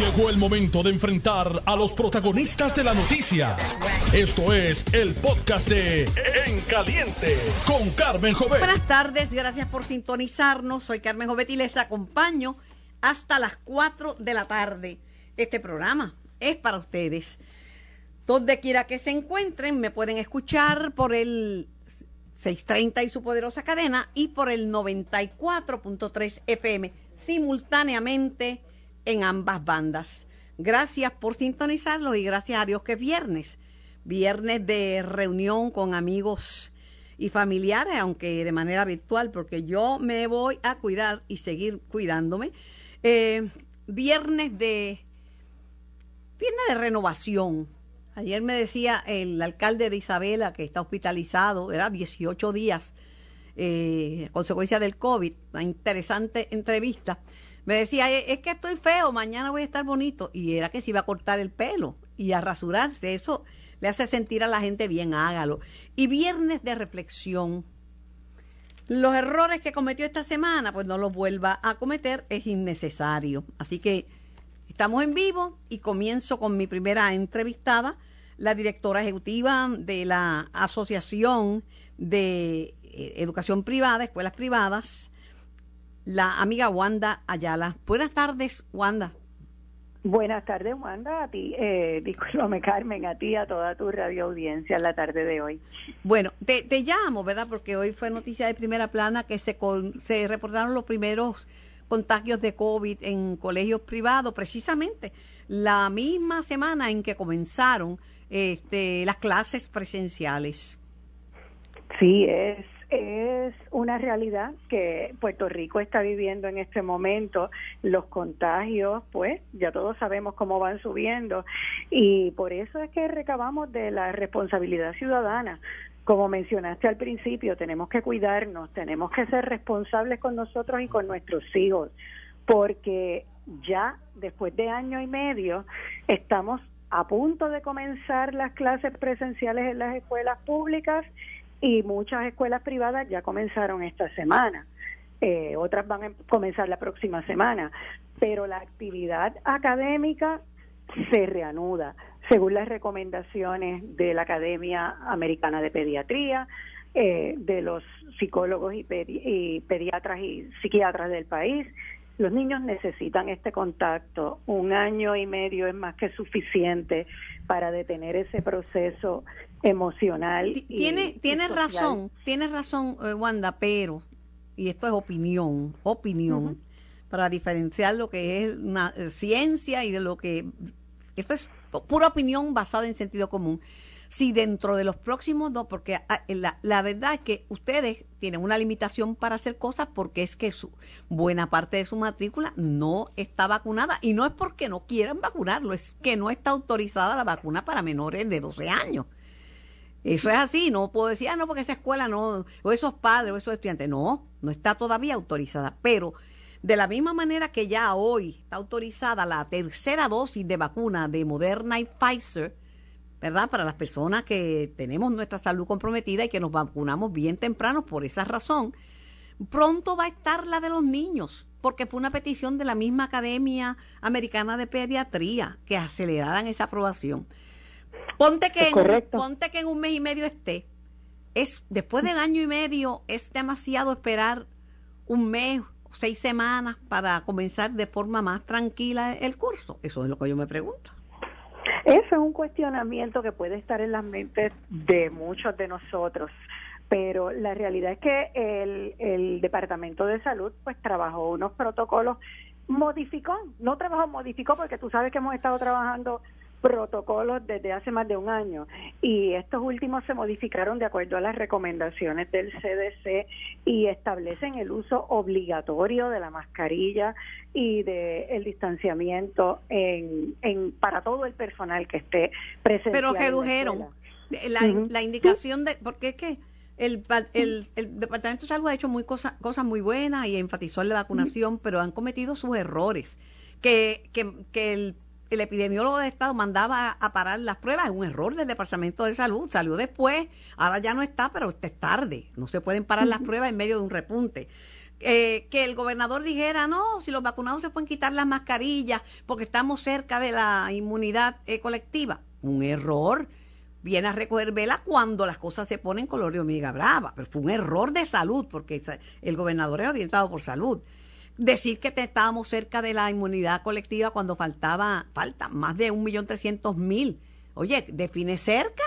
Llegó el momento de enfrentar a los protagonistas de la noticia. Esto es el podcast de En Caliente con Carmen Jovet. Buenas tardes, gracias por sintonizarnos. Soy Carmen Jovet y les acompaño hasta las 4 de la tarde. Este programa es para ustedes. Donde quiera que se encuentren, me pueden escuchar por el 630 y su poderosa cadena y por el 94.3 FM simultáneamente en ambas bandas. Gracias por sintonizarlo y gracias a Dios que es viernes. Viernes de reunión con amigos y familiares, aunque de manera virtual, porque yo me voy a cuidar y seguir cuidándome. Eh, viernes de viernes de renovación. Ayer me decía el alcalde de Isabela que está hospitalizado, era 18 días, eh, consecuencia del COVID, una interesante entrevista me decía, es que estoy feo, mañana voy a estar bonito. Y era que se iba a cortar el pelo y a rasurarse. Eso le hace sentir a la gente bien, hágalo. Y viernes de reflexión. Los errores que cometió esta semana, pues no los vuelva a cometer, es innecesario. Así que estamos en vivo y comienzo con mi primera entrevistada, la directora ejecutiva de la Asociación de eh, Educación Privada, Escuelas Privadas, la amiga Wanda Ayala. Buenas tardes, Wanda. Buenas tardes, Wanda, a ti, eh, discúlpame, Carmen, a ti, a toda tu radio audiencia en la tarde de hoy. Bueno, te, te llamo, ¿verdad? Porque hoy fue noticia de primera plana que se, se reportaron los primeros contagios de COVID en colegios privados, precisamente la misma semana en que comenzaron este, las clases presenciales. Sí, es es una realidad que Puerto Rico está viviendo en este momento. Los contagios, pues, ya todos sabemos cómo van subiendo y por eso es que recabamos de la responsabilidad ciudadana. Como mencionaste al principio, tenemos que cuidarnos, tenemos que ser responsables con nosotros y con nuestros hijos, porque ya después de año y medio estamos a punto de comenzar las clases presenciales en las escuelas públicas y muchas escuelas privadas ya comenzaron esta semana. Eh, otras van a comenzar la próxima semana, pero la actividad académica se reanuda según las recomendaciones de la Academia Americana de Pediatría, eh, de los psicólogos y, y pediatras y psiquiatras del país. Los niños necesitan este contacto. Un año y medio es más que suficiente para detener ese proceso emocional. Tiene, tiene razón, tiene razón, eh, Wanda, pero, y esto es opinión, opinión, para diferenciar lo que es una eh, ciencia y de lo que, esto es pura opinión basada en sentido común. Si dentro de los próximos dos, porque ah, la, la verdad es que ustedes tienen una limitación para hacer cosas porque es que su buena parte de su matrícula no está vacunada y no es porque no quieran vacunarlo, es que no está autorizada la vacuna para menores de 12 años. Eso es así, no puedo decir, ah, no, porque esa escuela no, o esos padres o esos estudiantes, no, no está todavía autorizada. Pero de la misma manera que ya hoy está autorizada la tercera dosis de vacuna de Moderna y Pfizer, ¿verdad? Para las personas que tenemos nuestra salud comprometida y que nos vacunamos bien temprano por esa razón, pronto va a estar la de los niños, porque fue una petición de la misma Academia Americana de Pediatría que aceleraran esa aprobación. Ponte que, en, ponte que en un mes y medio esté. Es, después de año y medio es demasiado esperar un mes, seis semanas para comenzar de forma más tranquila el curso. Eso es lo que yo me pregunto. Eso es un cuestionamiento que puede estar en las mentes de muchos de nosotros, pero la realidad es que el, el Departamento de Salud pues trabajó unos protocolos, modificó, no trabajó, modificó porque tú sabes que hemos estado trabajando protocolos desde hace más de un año y estos últimos se modificaron de acuerdo a las recomendaciones del CDC y establecen el uso obligatorio de la mascarilla y de el distanciamiento en, en para todo el personal que esté presente. Pero redujeron la, la, indicación de porque es que el, el, el, Departamento de Salud ha hecho muy cosas cosas muy buenas y enfatizó en la vacunación, pero han cometido sus errores. Que, que, que el el epidemiólogo de Estado mandaba a parar las pruebas, es un error del Departamento de Salud, salió después, ahora ya no está, pero es tarde, no se pueden parar las pruebas en medio de un repunte. Eh, que el gobernador dijera, no, si los vacunados se pueden quitar las mascarillas porque estamos cerca de la inmunidad eh, colectiva. Un error. Viene a recoger vela cuando las cosas se ponen color de hormiga brava. Pero fue un error de salud porque el gobernador es orientado por salud. Decir que estábamos cerca de la inmunidad colectiva cuando faltaba, falta más de un millón trescientos mil. Oye, define cerca,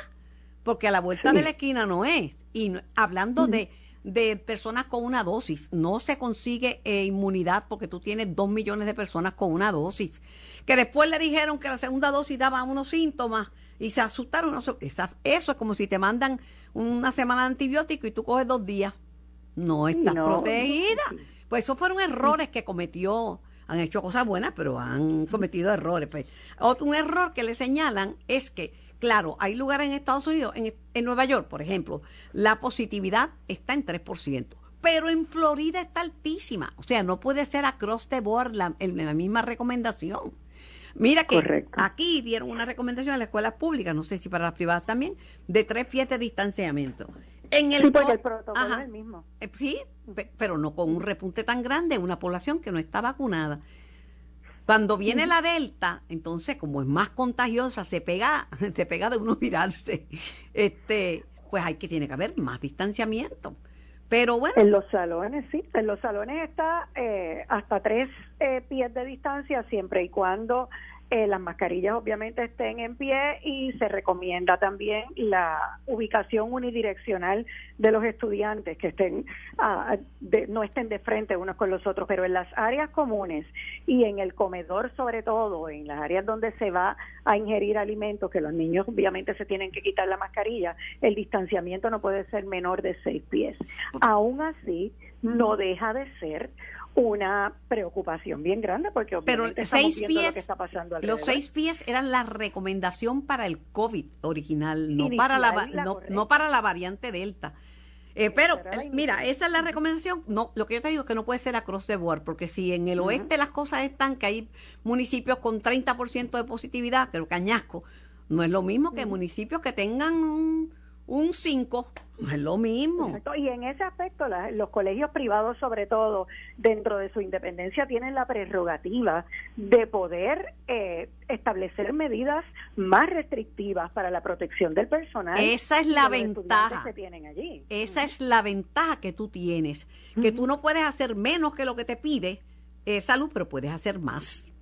porque a la vuelta de la esquina no es. Y hablando de de personas con una dosis. No se consigue eh, inmunidad porque tú tienes dos millones de personas con una dosis. Que después le dijeron que la segunda dosis daba unos síntomas y se asustaron. Eso es como si te mandan una semana de antibiótico y tú coges dos días. No estás protegida. Pues esos fueron errores que cometió. Han hecho cosas buenas, pero han cometido errores. Pues, otro, un error que le señalan es que Claro, hay lugares en Estados Unidos, en, Nueva York, por ejemplo, la positividad está en 3%, pero en Florida está altísima. O sea, no puede ser across the board la, misma recomendación. Mira que aquí dieron una recomendación a las escuelas públicas, no sé si para las privadas también, de tres pies de distanciamiento. En el sí, porque el protocolo es el mismo. Eh, sí, pero no con un repunte tan grande, una población que no está vacunada. Cuando viene la delta, entonces como es más contagiosa, se pega, se pega de uno mirarse. Este, pues hay que tiene que haber más distanciamiento. Pero bueno. En los salones, sí. En los salones está eh, hasta tres eh, pies de distancia siempre y cuando eh, las mascarillas obviamente estén en pie y se recomienda también la ubicación unidireccional de los estudiantes que estén ah, no estén de frente unos con los otros pero en las áreas comunes y en el comedor sobre todo en las áreas donde se va a ingerir alimentos que los niños obviamente se tienen que quitar la mascarilla el distanciamiento no puede ser menor de seis pies. Aún así no deja de ser una preocupación bien grande porque obviamente Pero seis pies, lo que está pasando Los seis pies eran la recomendación para el COVID original, no para la, no, para la variante Delta. Eh, pero, mira, esa es la recomendación. No, lo que yo te digo es que no puede ser across the board, porque si en el oeste las cosas están que hay municipios con 30% de positividad, pero cañasco, no es lo mismo que municipios que tengan un un 5, es lo mismo. Y en ese aspecto, los colegios privados, sobre todo, dentro de su independencia, tienen la prerrogativa de poder eh, establecer medidas más restrictivas para la protección del personal. Esa es la ventaja. Que tienen allí. Esa es la ventaja que tú tienes, que tú no puedes hacer menos que lo que te pide eh, salud, pero puedes hacer más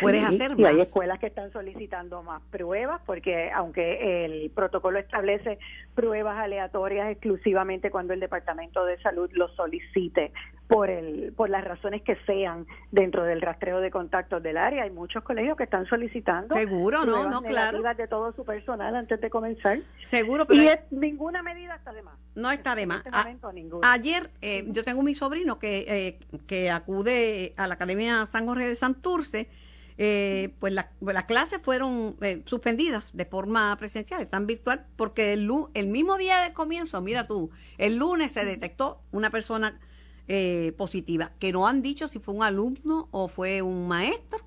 puedes hacer y hay escuelas que están solicitando más pruebas porque aunque el protocolo establece pruebas aleatorias exclusivamente cuando el Departamento de Salud lo solicite por el por las razones que sean dentro del rastreo de contactos del área hay muchos colegios que están solicitando seguro no no claro. de todo su personal antes de comenzar. Seguro pero y ninguna medida está de más. No está de más. Este ayer eh, yo tengo mi sobrino que eh, que acude a la Academia San Jorge de Santurce eh, pues las clases fueron eh, suspendidas de forma presencial, están virtual, porque el, el mismo día del comienzo, mira tú, el lunes se detectó una persona eh, positiva, que no han dicho si fue un alumno o fue un maestro,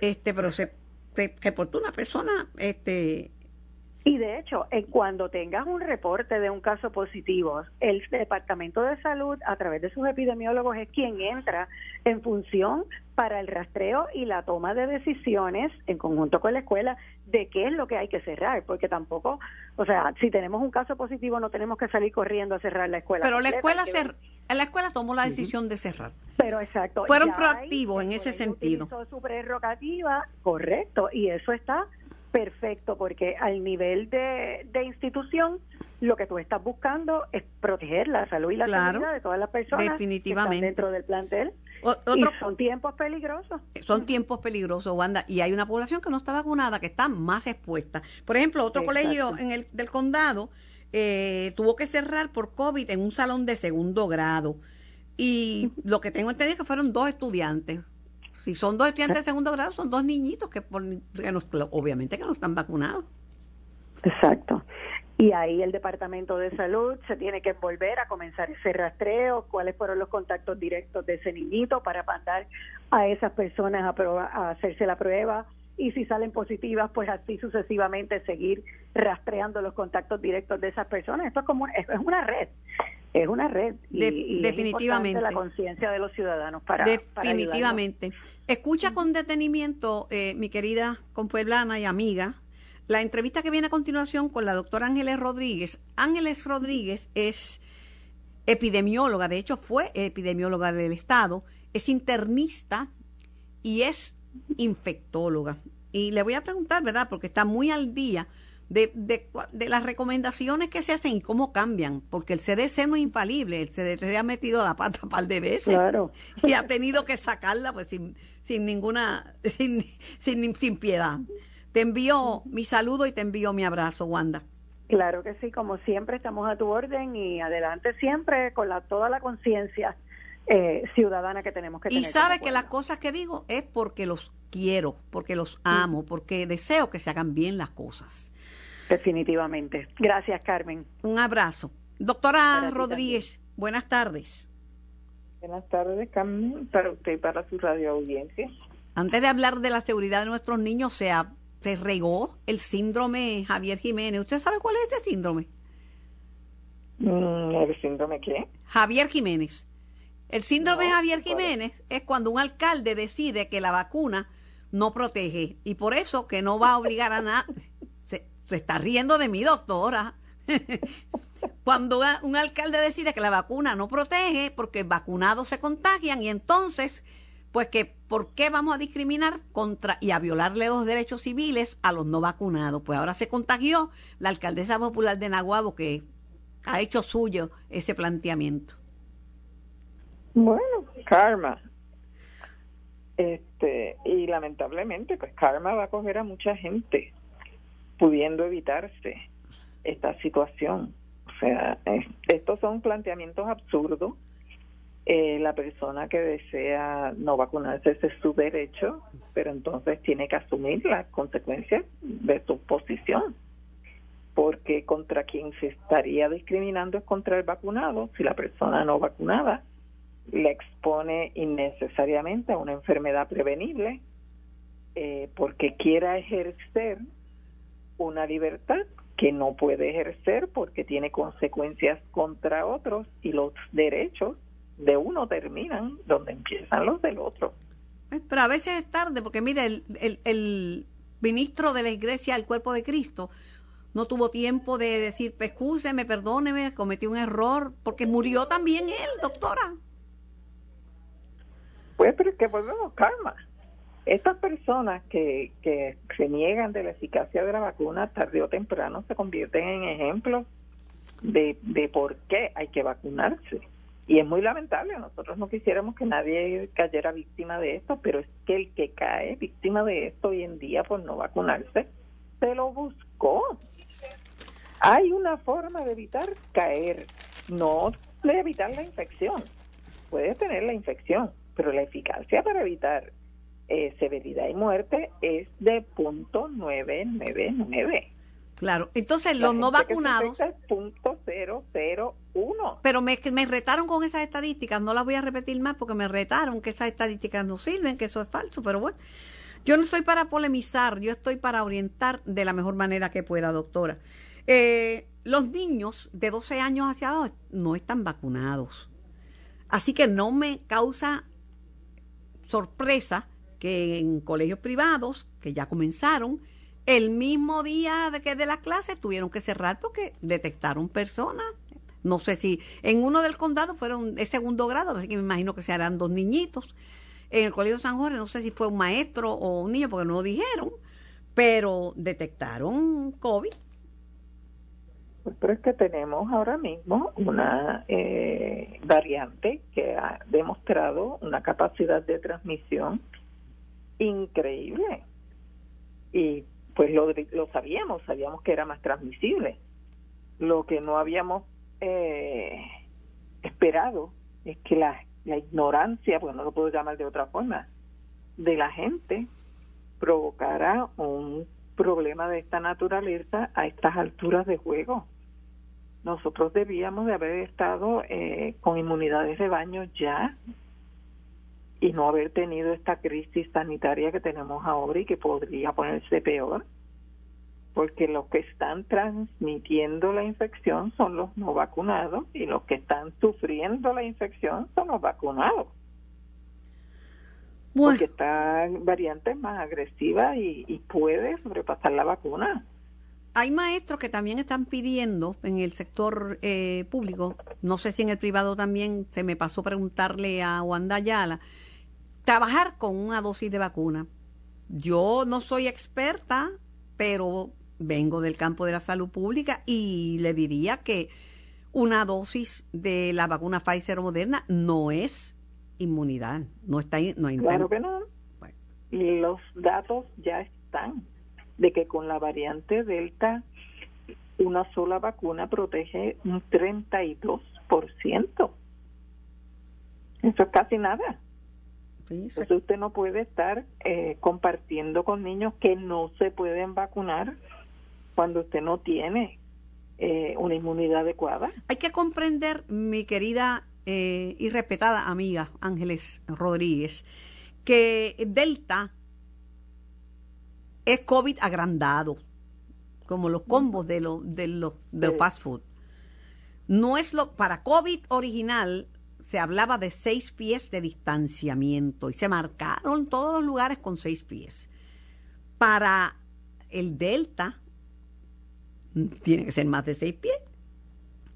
este, pero se reportó una persona este, y de hecho, cuando tengas un reporte de un caso positivo, el Departamento de Salud, a través de sus epidemiólogos, es quien entra en función para el rastreo y la toma de decisiones en conjunto con la escuela de qué es lo que hay que cerrar, porque tampoco, o sea, si tenemos un caso positivo no tenemos que salir corriendo a cerrar la escuela. Pero la escuela la escuela tomó la decisión de cerrar. Pero exacto. Fueron proactivos en ese sentido. su prerrogativa, correcto, y eso está perfecto, porque al nivel de, institución, lo que tú estás buscando es proteger la salud y la seguridad de todas las personas definitivamente. dentro del plantel. son tiempos peligrosos. Son tiempos peligrosos, Wanda, y hay una población que no está vacunada, que está más expuesta. Por ejemplo, otro colegio en el del condado eh, tuvo que cerrar por COVID en un salón de segundo grado. Y lo que tengo entendido es que fueron dos estudiantes. Si son dos estudiantes de segundo grado, son dos niñitos que, obviamente que no están vacunados. Exacto. Y ahí el Departamento de Salud se tiene que volver a comenzar ese rastreo, cuáles fueron los contactos directos de ese niñito para mandar a esas personas a, a hacerse la prueba y si salen positivas, pues así sucesivamente seguir rastreando los contactos directos de esas personas. Esto es como es una red es una red y, definitivamente la conciencia de los ciudadanos para definitivamente. escucha con detenimiento eh, mi querida compueblana y amiga la entrevista que viene a continuación con la doctora Ángeles Rodríguez. Ángeles Rodríguez es epidemióloga de hecho fue epidemióloga del estado es internista y es infectóloga. Y le voy a preguntar verdad porque está muy al día de, de, las recomendaciones que se hacen y cómo cambian, porque el CDC no es infalible, el CDC se ha metido la pata un par de veces y ha tenido que sacarla pues sin, sin ninguna, sin, sin, sin piedad. Te envío mi saludo y te envío mi abrazo, Wanda. Claro que sí, como siempre estamos a tu orden y adelante siempre con la, toda la conciencia eh, ciudadana que tenemos que tener. Y sabe que las cosas que digo es porque los quiero, porque los amo, porque deseo que se hagan bien las cosas. Definitivamente. Gracias, Carmen. Un abrazo. Doctora Rodríguez, buenas tardes. Buenas tardes, Carmen, para usted y para su radio audiencia. Antes de hablar de la seguridad de nuestros niños, se, se regó el síndrome Javier Jiménez. ¿Usted sabe cuál es ese síndrome? Mm, ¿El síndrome qué? Javier Jiménez. El síndrome Javier Jiménez es cuando un alcalde decide que la vacuna no protege y por eso que no va a obligar a nada se está riendo de mi doctora. Cuando un alcalde decide que la vacuna no protege porque vacunados se contagian y entonces, pues que, ¿por qué vamos a discriminar contra y a violarle los derechos civiles a los no vacunados? Pues ahora se contagió la alcaldesa popular de Naguabo que ha hecho suyo ese planteamiento. Bueno, karma. Este, y lamentablemente, pues karma va a coger a mucha gente pudiendo evitarse esta situación. O sea, estos son planteamientos absurdos. Eh, la persona que desea no vacunarse ese es su derecho, pero entonces tiene que asumir las consecuencias de su posición, porque contra quien se estaría discriminando es contra el vacunado. Si la persona no vacunada le expone innecesariamente a una enfermedad prevenible, eh, porque quiera ejercer una libertad que no puede ejercer porque tiene consecuencias contra otros y los derechos de uno terminan donde empiezan los del otro. Pero a veces es tarde porque mire, el, el, ministro de la Iglesia del Cuerpo de Cristo no tuvo tiempo de decir, me perdóneme, cometí un error, porque murió también él, doctora. Pues, pero es que volvemos calma. Estas personas que, que se niegan de la eficacia de la vacuna, tarde o temprano se convierten en ejemplos de, de por qué hay que vacunarse. Y es muy lamentable, nosotros no quisiéramos que nadie cayera víctima de esto, pero es que el que cae víctima de esto hoy en día por no vacunarse, se lo buscó. Hay una forma de evitar caer, no de evitar la infección. Puedes tener la infección, pero la eficacia para evitar eh, severidad y muerte es de punto 999. Claro, entonces los no vacunados... punto Pero me, me retaron con esas estadísticas, no las voy a repetir más porque me retaron que esas estadísticas no sirven, que eso es falso, pero bueno, yo no estoy para polemizar, yo estoy para orientar de la mejor manera que pueda, doctora. Eh, los niños de 12 años hacia abajo no están vacunados. Así que no me causa sorpresa que en colegios privados, que ya comenzaron, el mismo día de que de las clases tuvieron que cerrar porque detectaron personas. No sé si en uno del condado fueron de segundo grado, así que me imagino que se harán dos niñitos. En el colegio San Jorge no sé si fue un maestro o un niño porque no lo dijeron, pero detectaron COVID. Pero es que tenemos ahora mismo una eh, variante que ha demostrado una capacidad de transmisión increíble. Y pues lo, lo sabíamos, sabíamos que era más transmisible. Lo que no habíamos eh, esperado es que la, la ignorancia, porque no lo puedo llamar de otra forma, de la gente provocara un problema de esta naturaleza a estas alturas de juego. Nosotros debíamos de haber estado eh, con inmunidades de baño ya y no haber tenido esta crisis sanitaria que tenemos ahora y que podría ponerse peor. porque los que están transmitiendo la infección son los no vacunados y los que están sufriendo la infección son los vacunados. Porque esta variante es más agresiva y, y puede sobrepasar la vacuna hay maestros que también están pidiendo en el sector eh, público, no sé si en el privado también, se me pasó preguntarle a Wanda Ayala, trabajar con una dosis de vacuna. Yo no soy experta, pero vengo del campo de la salud pública y le diría que una dosis de la vacuna Pfizer o Moderna no es inmunidad, no está no Claro que no. Y los datos ya están de que con la variante Delta una sola vacuna protege un 32%. Eso es casi nada. Entonces usted no puede estar eh, compartiendo con niños que no se pueden vacunar cuando usted no tiene eh, una inmunidad adecuada. Hay que comprender, mi querida eh, y respetada amiga Ángeles Rodríguez, que Delta es COVID agrandado, como los combos de los de los de fast food. No es lo para COVID original se hablaba de seis pies de distanciamiento y se marcaron todos los lugares con seis pies. Para el Delta tiene que ser más de seis pies.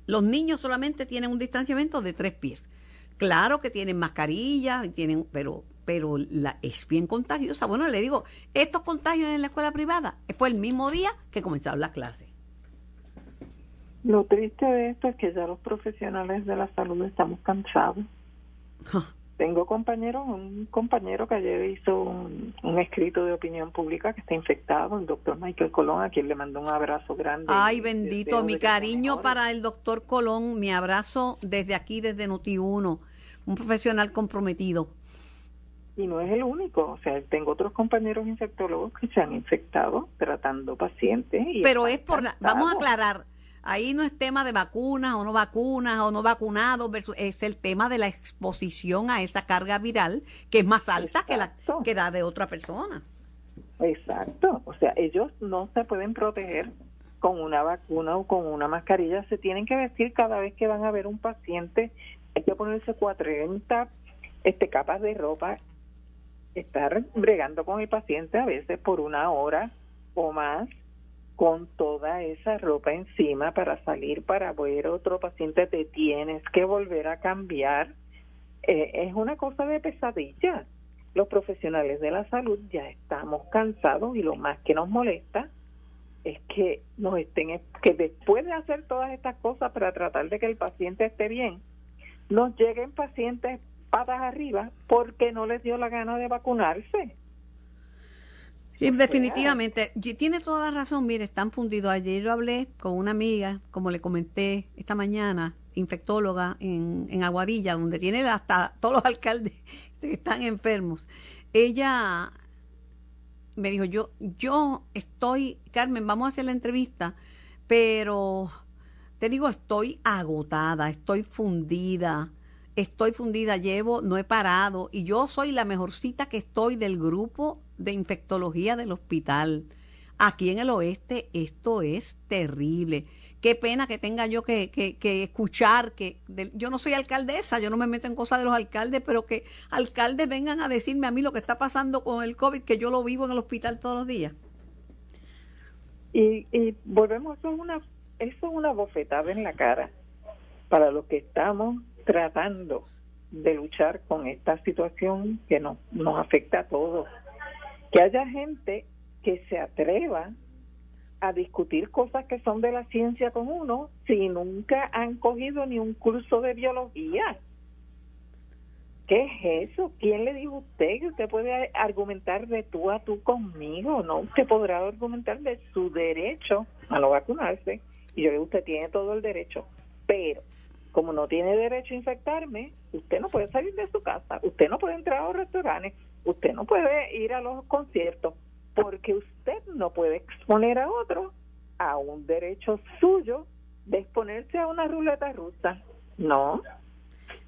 Los niños solamente tienen un distanciamiento de tres pies. Claro que tienen mascarilla, y tienen, pero pero la, es bien contagiosa. Bueno, le digo, estos contagios en la escuela privada fue el mismo día que comenzaron las clases. Lo triste de esto es que ya los profesionales de la salud estamos cansados. Tengo compañeros, un compañero que ayer hizo un, escrito de opinión pública que está infectado, el doctor Michael Colón, a quien le mandó un abrazo grande. Ay, bendito, mi cariño para el doctor Colón, mi abrazo desde aquí, desde Noti1, un profesional comprometido y no es el único, o sea, tengo otros compañeros infectólogos que se han infectado tratando pacientes. Pero es por la, vamos a aclarar, ahí no es tema de vacunas o no vacunas o no vacunados, es el tema de la exposición a esa carga viral que es más alta que la que da de otra persona. Exacto, o sea, ellos no se pueden proteger con una vacuna o con una mascarilla, se tienen que vestir cada vez que van a ver un paciente, hay que ponerse 40 este, capas de ropa estar bregando con el paciente a veces por una hora o más con toda esa ropa encima para salir para ver otro paciente te tienes que volver a cambiar eh, es una cosa de pesadilla los profesionales de la salud ya estamos cansados y lo más que nos molesta es que nos estén que después de hacer todas estas cosas para tratar de que el paciente esté bien nos lleguen pacientes patas arriba porque no les dio la gana de vacunarse. Sí, definitivamente. Tiene toda la razón. Mire, están fundidos. Ayer yo hablé con una amiga, como le comenté esta mañana, infectóloga en, en Aguadilla, donde tiene hasta todos los alcaldes que están enfermos. Ella me dijo, yo, yo estoy, Carmen, vamos a hacer la entrevista, pero te digo, estoy agotada, estoy fundida estoy fundida, llevo, no he parado y yo soy la mejorcita que estoy del grupo de infectología del hospital. Aquí en el oeste esto es terrible. Qué pena que tenga yo que, que, escuchar que yo no soy alcaldesa, yo no me meto en cosas de los alcaldes, pero que alcaldes vengan a decirme a mí lo que está pasando con el COVID, que yo lo vivo en el hospital todos los días. Y, y volvemos, eso es una, eso es una bofetada en la cara para los que estamos tratando de luchar con esta situación que nos, nos afecta a todos. Que haya gente que se atreva a discutir cosas que son de la ciencia con uno si nunca han cogido ni un curso de biología. ¿Qué es eso? ¿Quién le dijo a usted que usted puede argumentar de tú a tú conmigo? No, usted podrá argumentar de su derecho a no vacunarse. Y yo digo, usted tiene todo el derecho. Pero como no tiene derecho a infectarme, usted no puede salir de su casa, usted no puede entrar usted no puede ir a los conciertos, porque usted no puede exponer a otro a un derecho suyo de exponerse a una ruleta rusa. No.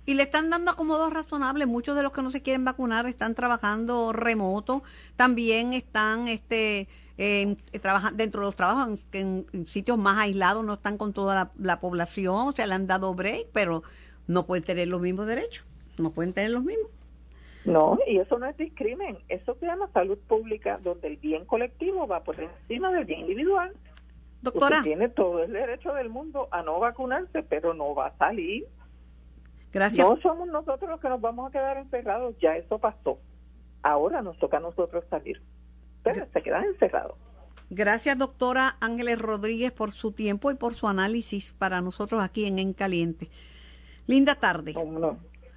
Y le están dando acomodos razonables. Muchos de los que no se quieren vacunar están trabajando remoto. También están este, eh, trabajan dentro de los trabajos en, sitios más aislados, no están con toda la, la, población. O sea, le han dado break, pero no pueden tener los mismos derechos. No pueden tener los mismos. No, y eso no es discrimen. Eso se llama salud pública, donde el bien colectivo va por encima del bien individual. Doctora. Usted tiene todo el derecho del mundo a no vacunarse, pero no va a salir. Gracias. No somos nosotros los que nos vamos a quedar encerrados, ya eso pasó. Ahora nos toca a nosotros salir. Pero se quedan encerrados. Gracias, doctora Ángeles Rodríguez, por su tiempo y por su análisis para nosotros aquí en En Caliente. Linda tarde. no?